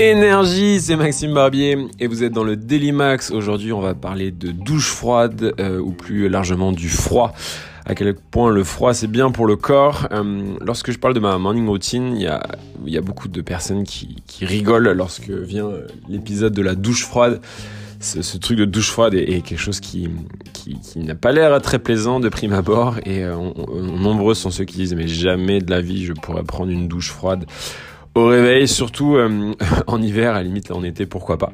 Énergie, c'est Maxime Barbier et vous êtes dans le Daily Max. Aujourd'hui, on va parler de douche froide euh, ou plus largement du froid. À quel point le froid c'est bien pour le corps. Euh, lorsque je parle de ma morning routine, il y a, beaucoup de personnes qui, qui rigolent lorsque vient euh, l'épisode de la douche froide. Ce, truc de douche froide est, quelque chose qui, qui, n'a pas l'air très plaisant de prime abord et nombreux sont ceux qui disent mais jamais de la vie je pourrais prendre une douche froide au réveil, surtout euh, en hiver, à la limite en été, pourquoi pas.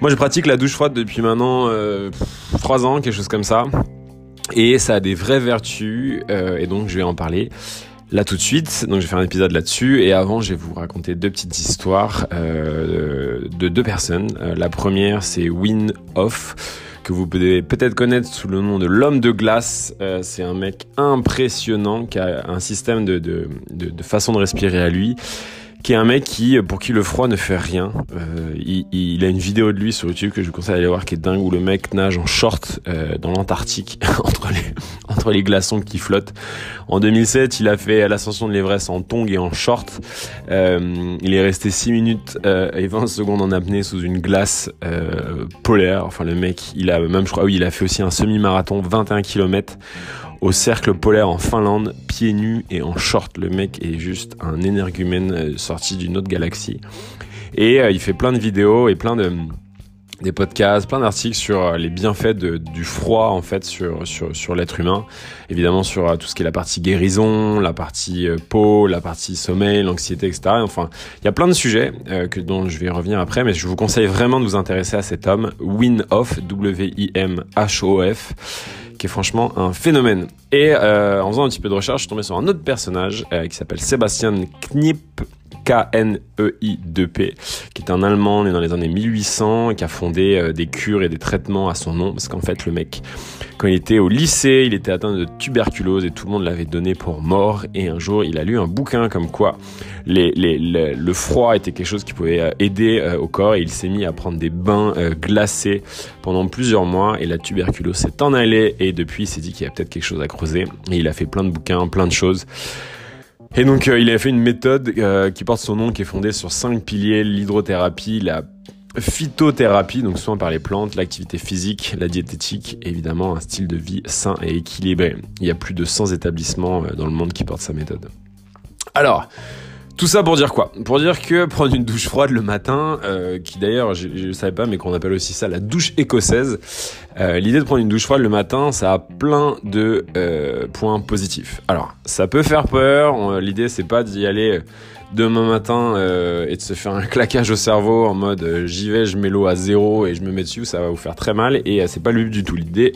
Moi je pratique la douche froide depuis maintenant euh, 3 ans, quelque chose comme ça. Et ça a des vraies vertus, euh, et donc je vais en parler là tout de suite. Donc je vais faire un épisode là-dessus, et avant je vais vous raconter deux petites histoires euh, de deux personnes. Euh, la première c'est Win Off que vous pouvez peut-être connaître sous le nom de l'homme de glace. Euh, c'est un mec impressionnant qui a un système de, de, de, de façon de respirer à lui qui est un mec qui, pour qui le froid ne fait rien. Euh, il, il, a une vidéo de lui sur YouTube que je vous conseille d'aller voir qui est dingue où le mec nage en short euh, dans l'Antarctique entre les entre les glaçons qui flottent. En 2007, il a fait l'ascension de l'Everest en tongs et en short. Euh, il est resté 6 minutes euh, et 20 secondes en apnée sous une glace euh, polaire. Enfin le mec, il a même je crois oui, il a fait aussi un semi-marathon 21 km au cercle polaire en Finlande, pieds nus et en short. Le mec est juste un énergumène euh, sorti d'une autre galaxie. Et euh, il fait plein de vidéos et plein de podcasts, plein d'articles sur euh, les bienfaits du froid en fait sur l'être humain. Évidemment sur tout ce qui est la partie guérison, la partie peau, la partie sommeil, l'anxiété, etc. Enfin, il y a plein de sujets que dont je vais revenir après, mais je vous conseille vraiment de vous intéresser à cet homme, Win Hof, W-I-M-H-O-F qui est franchement un phénomène. Et euh, en faisant un petit peu de recherche, je suis tombé sur un autre personnage euh, qui s'appelle Sébastien Knip, K-N-E-I-2-P, qui est un Allemand né dans les années 1800, qui a fondé euh, des cures et des traitements à son nom, parce qu'en fait le mec, quand il était au lycée, il était atteint de tuberculose et tout le monde l'avait donné pour mort, et un jour il a lu un bouquin comme quoi le froid était quelque chose qui pouvait aider au corps, et il s'est mis à prendre des bains glacés pendant plusieurs mois, et la tuberculose s'est en allée, et depuis il s'est dit qu'il y a peut-être quelque chose à creuser, et il a fait plein de bouquins, plein de choses. Et donc euh, il a fait une méthode euh, qui porte son nom, qui est fondée sur cinq piliers l'hydrothérapie, la phytothérapie, donc soin par les plantes, l'activité physique, la diététique, évidemment un style de vie sain et équilibré. Il y a plus de 100 établissements euh, dans le monde qui portent sa méthode. Alors, tout ça pour dire quoi Pour dire que prendre une douche froide le matin, euh, qui d'ailleurs je ne savais pas, mais qu'on appelle aussi ça la douche écossaise. Euh, L'idée de prendre une douche froide le matin, ça a plein de euh, points positifs. Alors, ça peut faire peur. L'idée c'est pas d'y aller demain matin euh, et de se faire un claquage au cerveau en mode euh, j'y vais, je mets l'eau à zéro et je me mets dessus, ça va vous faire très mal. Et euh, c'est pas le but du tout. L'idée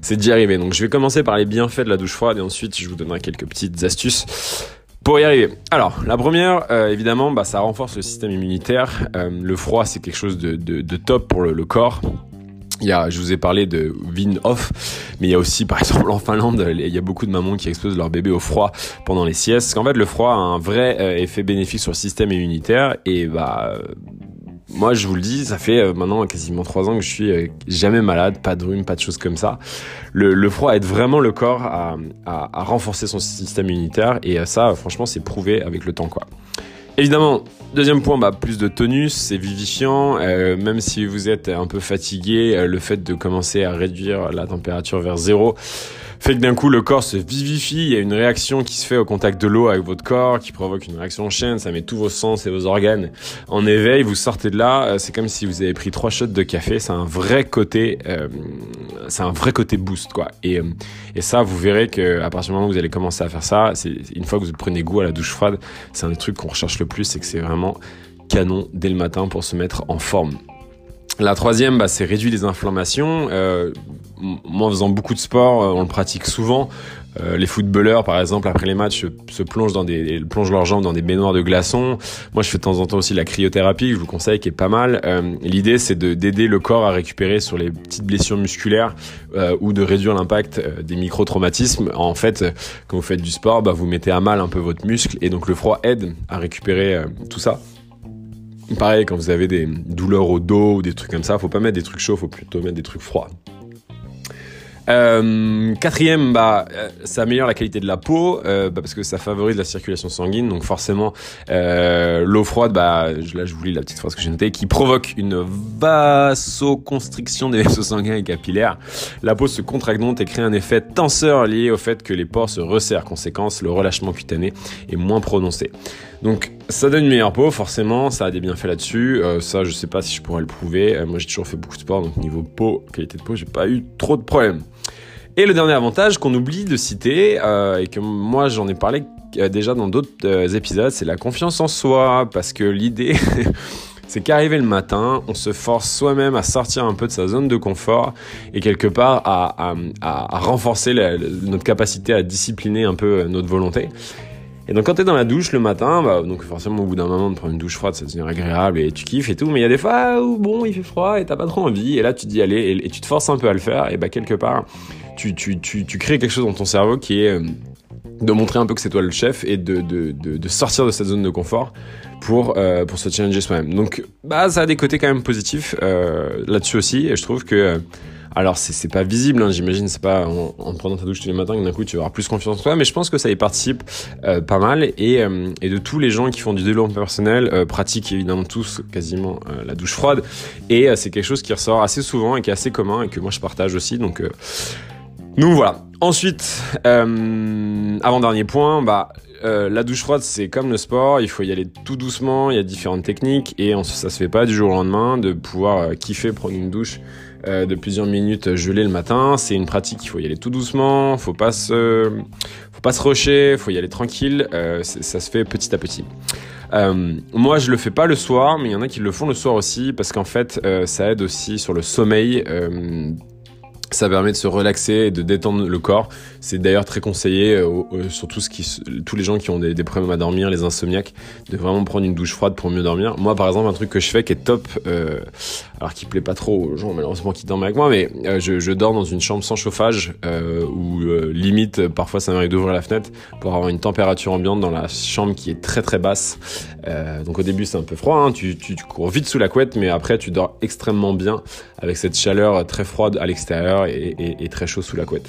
c'est d'y arriver. Donc je vais commencer par les bienfaits de la douche froide et ensuite je vous donnerai quelques petites astuces pour y arriver. Alors, la première, euh, évidemment, bah, ça renforce le système immunitaire. Euh, le froid, c'est quelque chose de, de, de top pour le, le, corps. Il y a, je vous ai parlé de Win Off, mais il y a aussi, par exemple, en Finlande, il y a beaucoup de mamans qui exposent leur bébé au froid pendant les siestes. Parce qu'en fait, le froid a un vrai euh, effet bénéfique sur le système immunitaire et bah moi, je vous le dis, ça fait euh, maintenant quasiment trois ans que je suis euh, jamais malade, pas de rhume, pas de choses comme ça. Le, froid aide vraiment le corps à, renforcer son système immunitaire et euh, ça, franchement, c'est prouvé avec le temps, quoi. Évidemment, deuxième point, bah, plus de tonus, c'est vivifiant. Même si vous êtes un peu fatigué, le fait de commencer à réduire la température vers zéro fait que d'un coup le corps se vivifie, il y a une réaction qui se fait au contact de l'eau avec votre corps, qui provoque une réaction en chaîne, ça met tous vos sens et vos organes en éveil, vous sortez de là, euh, c'est comme si vous avez pris trois shots de café, c'est un vrai côté, euh, c'est un vrai côté boost quoi. Et, euh, et ça, vous verrez que à partir du moment où vous allez commencer à faire ça, c'est une fois que vous prenez goût à la douche froide, c'est un des trucs qu'on recherche le plus, c'est que c'est vraiment canon dès le matin pour se mettre en forme. La troisième, bah, c'est réduire les inflammations. Euh, moi, en faisant beaucoup de sport, euh, on le pratique souvent. Euh, les footballeurs, par exemple, après les matchs, se plongent dans des plongent leurs jambes dans des baignoires de glaçons. Moi, je fais de temps en temps aussi la cryothérapie, je vous conseille, qui est pas mal. Euh, L'idée, c'est d'aider le corps à récupérer sur les petites blessures musculaires euh, ou de réduire l'impact euh, des micro-traumatismes. En fait, quand vous faites du sport, bah, vous mettez à mal un peu votre muscle et donc le froid aide à récupérer euh, tout ça. Pareil, quand vous avez des douleurs au dos ou des trucs comme ça, faut pas mettre des trucs chauds, faut plutôt mettre des trucs froids. Euh, quatrième, bah, euh, ça améliore la qualité de la peau euh, bah, parce que ça favorise la circulation sanguine. Donc forcément, l'eau froide, bah, là je vous lis la petite phrase que j'ai notée, qui provoque une vasoconstriction des vaisseaux sanguins et capillaires. La peau se contracte donc et crée un effet tenseur lié au fait que les pores se resserrent. Conséquence, le relâchement cutané est moins prononcé. Donc ça donne une meilleure peau, forcément, ça a des bienfaits là-dessus. Euh, ça, je sais pas si je pourrais le prouver. Euh, moi, j'ai toujours fait beaucoup de sport, donc niveau peau, qualité de peau, j'ai pas eu trop de problèmes. Et le dernier avantage qu'on oublie de citer, euh, et que moi j'en ai parlé euh, déjà dans d'autres euh, épisodes, c'est la confiance en soi, parce que l'idée, c'est qu'arriver le matin, on se force soi-même à sortir un peu de sa zone de confort et quelque part à, renforcer notre capacité à discipliner un peu notre volonté. Et donc quand t'es dans la douche le matin, bah, donc forcément au bout d'un moment de prendre une douche froide, ça devient agréable et tu kiffes et tout, mais il y a des fois où bon il fait froid et t'as pas trop envie, et là tu te dis allez, et, tu te forces un peu à le faire, et bah quelque part tu, tu, tu, tu crées quelque chose dans ton cerveau qui est... Euh, de montrer un peu que c'est toi le chef et de, de, de, de, sortir de cette zone de confort pour, euh, pour se challenger soi-même. Donc bah, ça a des côtés quand même positifs euh, là-dessus aussi et je trouve que... Alors c'est pas visible, hein, j'imagine, c'est pas en, en, prenant ta douche tous les matins que d'un coup tu vas plus confiance en toi, mais je pense que ça y participe euh, pas mal. Et, euh, et, de tous les gens qui font du développement personnel euh, pratiquent évidemment tous quasiment euh, la douche froide. Et c'est quelque chose qui ressort assez souvent et qui est assez commun et que moi je partage aussi. Donc donc voilà. Ensuite, avant-dernier point, bah, la douche froide, c'est comme le sport, il faut y aller tout doucement, il y a différentes techniques. Et on, ça se fait pas du jour au lendemain de pouvoir kiffer prendre une douche euh, de plusieurs minutes gelée le matin. C'est une pratique, il faut y aller tout doucement, faut pas se, faut pas se rusher, faut y aller tranquille, euh, ça se fait petit à petit. Euh, moi, je le fais pas le soir, mais il y en a qui le font le soir aussi parce qu'en fait, ça aide aussi sur le sommeil. Ça permet de se relaxer et de détendre le corps. C'est d'ailleurs très conseillé, euh, euh, surtout ce qui, tous les gens qui ont des, des, problèmes à dormir, les insomniaques, de vraiment prendre une douche froide pour mieux dormir. Moi, par exemple, un truc que je fais qui est top, euh, alors qui plaît pas trop aux gens malheureusement qui dorment avec moi, mais euh, je, je, dors dans une chambre sans chauffage euh, où limite parfois ça m'arrive d'ouvrir la fenêtre pour avoir une température ambiante dans la chambre qui est très très basse. donc au début c'est un peu froid, hein, tu, tu, tu cours vite sous la couette, mais après tu dors extrêmement bien avec cette chaleur très froide à l'extérieur et, et, et, très chaud sous la couette.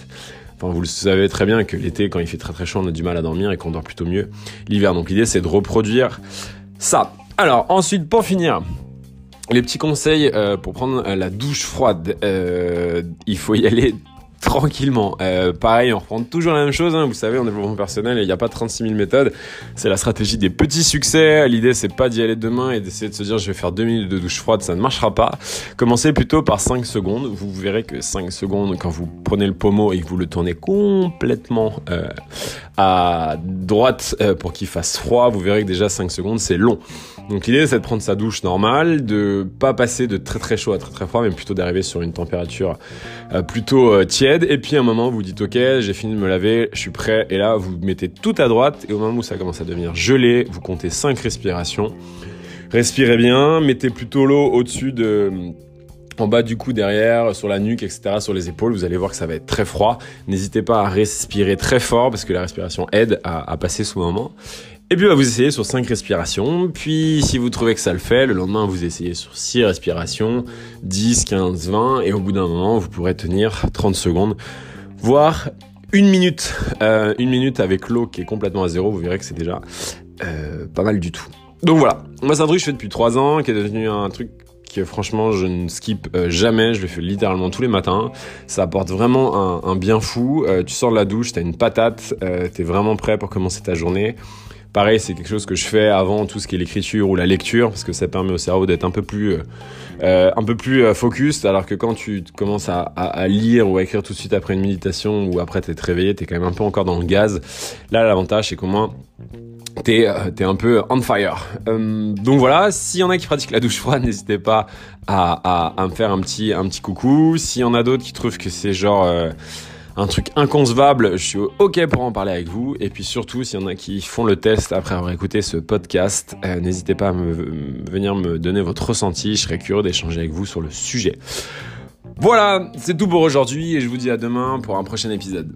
Vous le savez très bien que l'été, quand il fait très très chaud, on a du mal à dormir et qu'on dort plutôt mieux l'hiver. Donc l'idée, c'est de reproduire ça. Alors, ensuite, pour finir, les petits conseils euh, pour prendre la douche froide. Euh, il faut y aller tranquillement. Euh, pareil, on reprend toujours la même chose. Hein. Vous savez, en développement personnel, il n'y a pas 36 000 méthodes. C'est la stratégie des petits succès. L'idée, c'est pas d'y aller demain et d'essayer de se dire je vais faire deux minutes de douche froide. Ça ne marchera pas. Commencez plutôt par 5 secondes. Vous verrez que 5 secondes, quand vous prenez le pommeau et que vous le tournez complètement euh, à droite euh, pour qu'il fasse froid, vous verrez que déjà 5 secondes, c'est long. Donc l'idée, c'est de prendre sa douche normale, de pas passer de très très chaud à très très froid, mais plutôt d'arriver sur une température euh, plutôt euh, tiède. Et puis à un moment, vous dites ok, j'ai fini de me laver, je suis prêt. Et là, vous mettez tout à droite. Et au moment où ça commence à devenir gelé, vous comptez 5 respirations. Respirez bien, mettez plutôt l'eau au-dessus de en bas du cou derrière, sur la nuque, etc., sur les épaules, vous allez voir que ça va être très froid. N'hésitez pas à respirer très fort parce que la respiration aide à, à passer ce moment. Et puis bah, vous essayez sur 5 respirations, puis si vous trouvez que ça le fait, le lendemain vous essayez sur 6 respirations, 10, 15, 20, et au bout d'un moment vous pourrez tenir 30 secondes, voire une minute, euh, une minute avec l'eau qui est complètement à zéro, vous verrez que c'est déjà euh, pas mal du tout. Donc voilà, moi c'est un truc que je fais depuis 3 ans, qui est devenu un truc que franchement je ne skip euh, jamais, je le fais littéralement tous les matins. Ça apporte vraiment un, bien fou. Euh, tu sors de la douche, t'as une patate, t'es vraiment prêt pour commencer ta journée. Pareil, c'est quelque chose que je fais avant tout ce qui est l'écriture ou la lecture, parce que ça permet au cerveau d'être un peu plus, euh, un peu plus focus. Alors que quand tu commences à, lire ou à écrire tout de suite après une méditation ou après t'être réveillé, t'es quand même un peu encore dans le gaz. Là, l'avantage, c'est qu'au moins t'es es un peu on fire. Euh, donc voilà, s'il y en a qui pratiquent la douche froide, n'hésitez pas à, me faire un petit, un petit coucou. S'il y en a d'autres qui trouvent que c'est genre euh, un truc inconcevable, je suis ok pour en parler avec vous. Et puis surtout, s'il y en a qui font le test après avoir écouté ce podcast, euh, n'hésitez pas à venir me donner votre ressenti. Je serais curieux d'échanger avec vous sur le sujet. Voilà, c'est tout pour aujourd'hui et je vous dis à demain pour un prochain épisode.